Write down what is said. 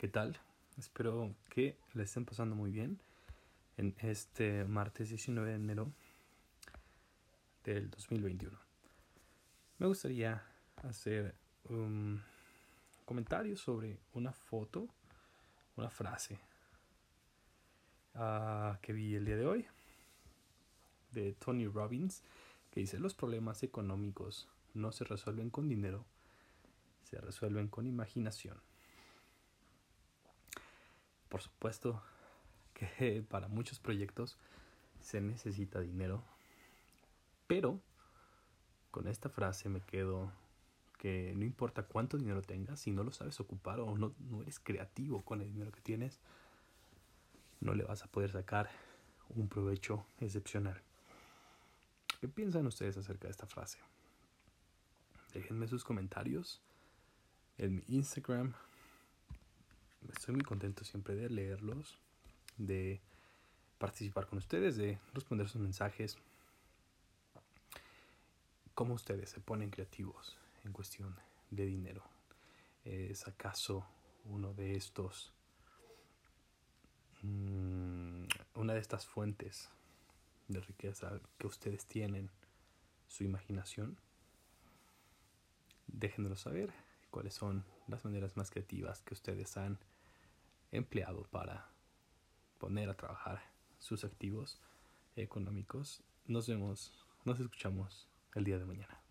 ¿Qué tal? Espero que le estén pasando muy bien en este martes 19 de enero del 2021. Me gustaría hacer un comentario sobre una foto, una frase uh, que vi el día de hoy de Tony Robbins que dice los problemas económicos no se resuelven con dinero, se resuelven con imaginación. Por supuesto que para muchos proyectos se necesita dinero, pero con esta frase me quedo que no importa cuánto dinero tengas, si no lo sabes ocupar o no, no eres creativo con el dinero que tienes, no le vas a poder sacar un provecho excepcional. ¿Qué piensan ustedes acerca de esta frase? Déjenme sus comentarios en mi Instagram estoy muy contento siempre de leerlos, de participar con ustedes, de responder sus mensajes. ¿Cómo ustedes se ponen creativos en cuestión de dinero? ¿Es acaso uno de estos, mm, una de estas fuentes de riqueza que ustedes tienen, su imaginación? Déjenmelo saber cuáles son las maneras más creativas que ustedes han empleado para poner a trabajar sus activos económicos. Nos vemos, nos escuchamos el día de mañana.